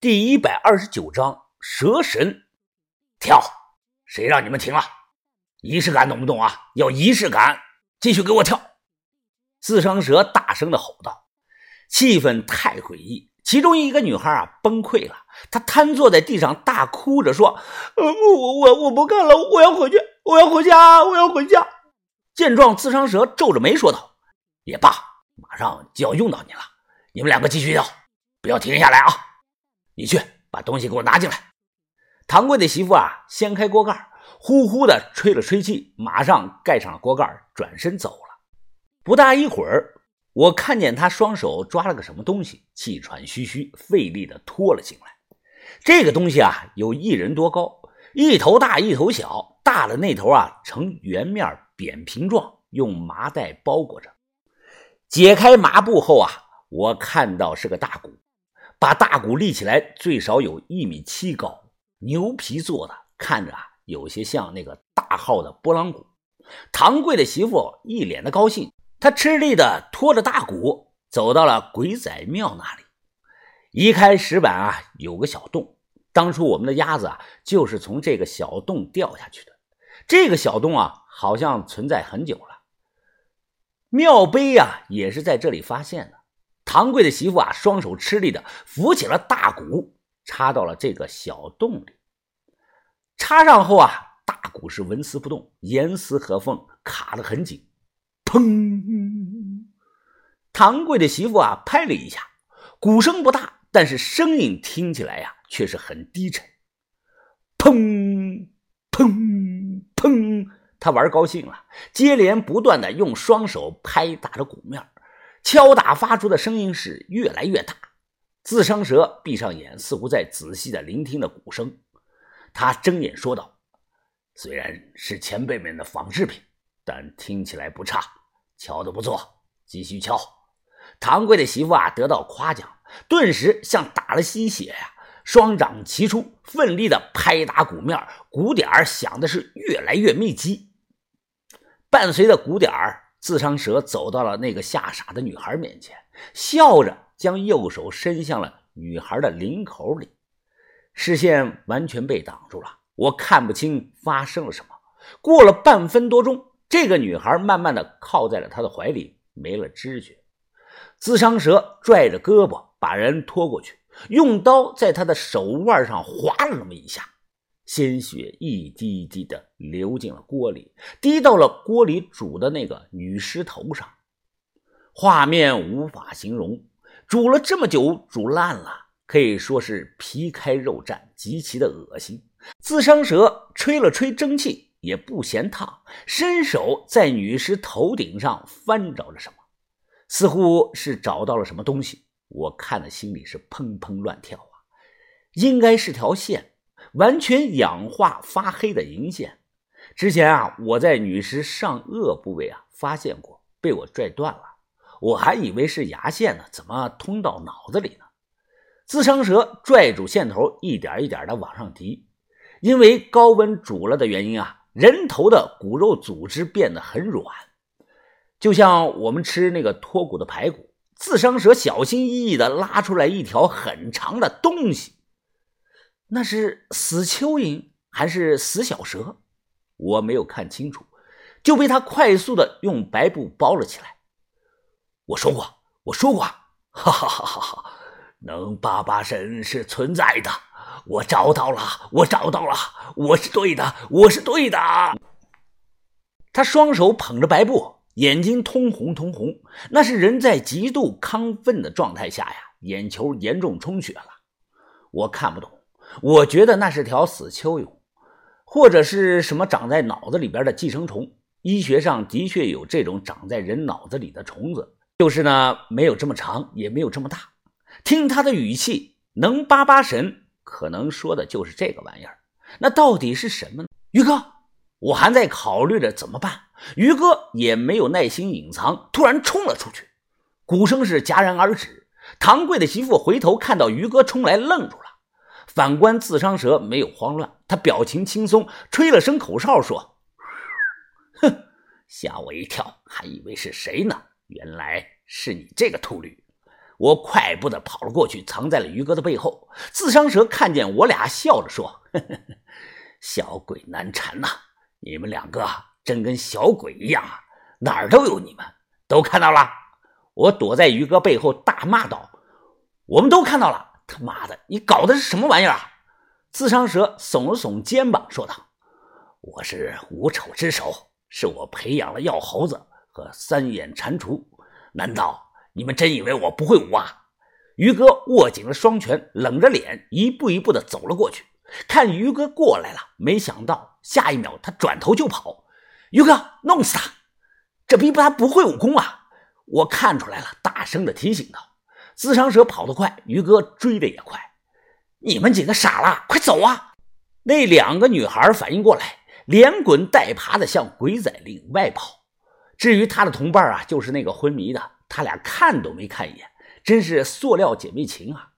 第一百二十九章蛇神跳，谁让你们停了？仪式感懂不懂啊？要仪式感，继续给我跳！自伤蛇大声的吼道。气氛太诡异，其中一个女孩啊崩溃了，她瘫坐在地上大哭着说：“呃，我我我不干了，我要回去，我要回家，我要回家。”见状，自伤蛇皱着眉说道：“也罢，马上就要用到你了，你们两个继续跳，不要停下来啊！你去把东西给我拿进来。”唐贵的媳妇啊，掀开锅盖，呼呼的吹了吹气，马上盖上了锅盖，转身走了。不大一会儿。我看见他双手抓了个什么东西，气喘吁吁、费力地拖了进来。这个东西啊，有一人多高，一头大一头小，大的那头啊呈圆面扁平状，用麻袋包裹着。解开麻布后啊，我看到是个大鼓，把大鼓立起来，最少有一米七高，牛皮做的，看着啊有些像那个大号的拨浪鼓。唐贵的媳妇一脸的高兴。他吃力的拖着大鼓走到了鬼仔庙那里，移开石板啊，有个小洞。当初我们的鸭子啊，就是从这个小洞掉下去的。这个小洞啊，好像存在很久了。庙碑呀，也是在这里发现的。唐贵的媳妇啊，双手吃力的扶起了大鼓，插到了这个小洞里。插上后啊，大鼓是纹丝不动，严丝合缝，卡得很紧。砰！唐贵的媳妇啊，拍了一下，鼓声不大，但是声音听起来呀，却是很低沉。砰砰砰！他玩高兴了，接连不断的用双手拍打着鼓面，敲打发出的声音是越来越大。自伤蛇闭上眼，似乎在仔细的聆听着鼓声。他睁眼说道：“虽然是前辈们的仿制品，但听起来不差。”敲的不错，继续敲。唐贵的媳妇啊，得到夸奖，顿时像打了鸡血呀，双掌齐出，奋力的拍打鼓面，鼓点响的是越来越密集。伴随着鼓点自伤蛇走到了那个吓傻的女孩面前，笑着将右手伸向了女孩的领口里，视线完全被挡住了，我看不清发生了什么。过了半分多钟。这个女孩慢慢的靠在了他的怀里，没了知觉。自伤蛇拽着胳膊把人拖过去，用刀在他的手腕上划了那么一下，鲜血一滴一滴的流进了锅里，滴到了锅里煮的那个女尸头上。画面无法形容，煮了这么久，煮烂了，可以说是皮开肉绽，极其的恶心。自伤蛇吹了吹蒸汽。也不嫌烫，伸手在女尸头顶上翻找着什么，似乎是找到了什么东西。我看的心里是砰砰乱跳啊！应该是条线，完全氧化发黑的银线。之前啊，我在女尸上颚部位啊发现过，被我拽断了。我还以为是牙线呢，怎么通到脑子里呢？自伤蛇拽住线头，一点一点的往上提，因为高温煮了的原因啊。人头的骨肉组织变得很软，就像我们吃那个脱骨的排骨。自伤蛇小心翼翼地拉出来一条很长的东西，那是死蚯蚓还是死小蛇？我没有看清楚，就被他快速的用白布包了起来。我说过，我说过，哈哈哈哈哈！能八八神是存在的。我找到了，我找到了，我是对的，我是对的。他双手捧着白布，眼睛通红通红，那是人在极度亢奋的状态下呀，眼球严重充血了。我看不懂，我觉得那是条死蚯蚓，或者是什么长在脑子里边的寄生虫。医学上的确有这种长在人脑子里的虫子，就是呢，没有这么长，也没有这么大。听他的语气，能八八神。可能说的就是这个玩意儿，那到底是什么呢？于哥，我还在考虑着怎么办。于哥也没有耐心隐藏，突然冲了出去，鼓声是戛然而止。唐贵的媳妇回头看到于哥冲来，愣住了。反观自伤蛇没有慌乱，他表情轻松，吹了声口哨说：“哼，吓我一跳，还以为是谁呢，原来是你这个秃驴。我快步的跑了过去，藏在了于哥的背后。自伤蛇看见我俩，笑着说：“呵呵小鬼难缠呐，你们两个真跟小鬼一样啊，哪儿都有你们，都看到了。”我躲在于哥背后大骂道：“我们都看到了，他妈的，你搞的是什么玩意儿？”自伤蛇耸了耸肩膀，说道：“我是无丑之首，是我培养了药猴子和三眼蟾蜍，难道？”你们真以为我不会舞啊？于哥握紧了双拳，冷着脸，一步一步的走了过去。看于哥过来了，没想到下一秒他转头就跑。于哥，弄死他！这逼他不会武功啊！我看出来了，大声的提醒道。自伤蛇跑得快，于哥追的也快。你们几个傻了，快走啊！那两个女孩反应过来，连滚带爬的向鬼仔岭外跑。至于他的同伴啊，就是那个昏迷的。他俩看都没看一眼，真是塑料姐妹情啊！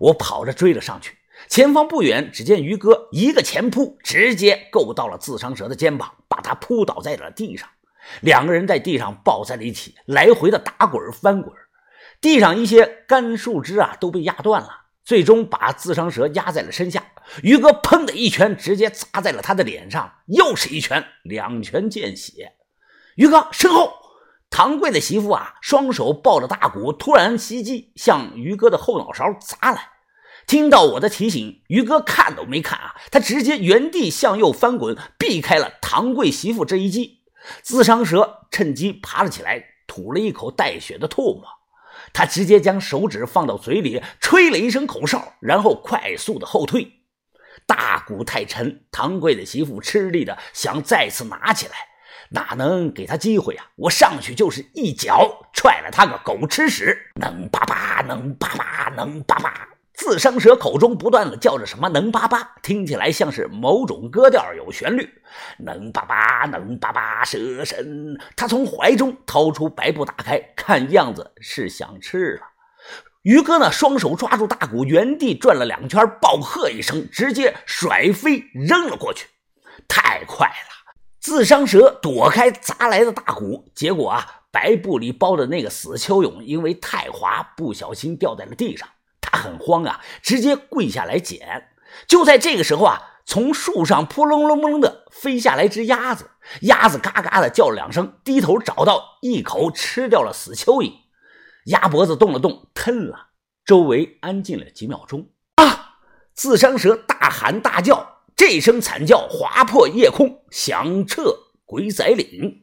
我跑着追了上去，前方不远，只见于哥一个前扑，直接够到了自伤蛇的肩膀，把他扑倒在了地上。两个人在地上抱在了一起，来回的打滚翻滚。地上一些干树枝啊都被压断了，最终把自伤蛇压在了身下。于哥砰的一拳直接砸在了他的脸上，又是一拳，两拳见血。于哥身后。唐贵的媳妇啊，双手抱着大鼓，突然袭击，向于哥的后脑勺砸来。听到我的提醒，于哥看都没看啊，他直接原地向右翻滚，避开了唐贵媳妇这一击。自伤蛇趁机爬了起来，吐了一口带血的唾沫。他直接将手指放到嘴里，吹了一声口哨，然后快速的后退。大鼓太沉，唐贵的媳妇吃力的想再次拿起来。哪能给他机会啊！我上去就是一脚踹了他个狗吃屎！能叭叭，能叭叭，能叭叭。自伤蛇口中不断的叫着什么“能叭叭”，听起来像是某种歌调，有旋律。能叭叭，能叭叭，蛇神。他从怀中掏出白布打开，看样子是想吃了。于哥呢，双手抓住大鼓，原地转了两圈，暴喝一声，直接甩飞扔了过去。太快了！自伤蛇躲开砸来的大鼓，结果啊，白布里包的那个死蚯蚓因为太滑，不小心掉在了地上。很慌啊，直接跪下来捡。就在这个时候啊，从树上扑棱棱棱的飞下来只鸭子，鸭子嘎嘎的叫了两声，低头找到一口吃掉了死蚯蚓。鸭脖子动了动，吞了。周围安静了几秒钟啊！自伤蛇大喊大叫。这声惨叫划破夜空，响彻鬼仔岭。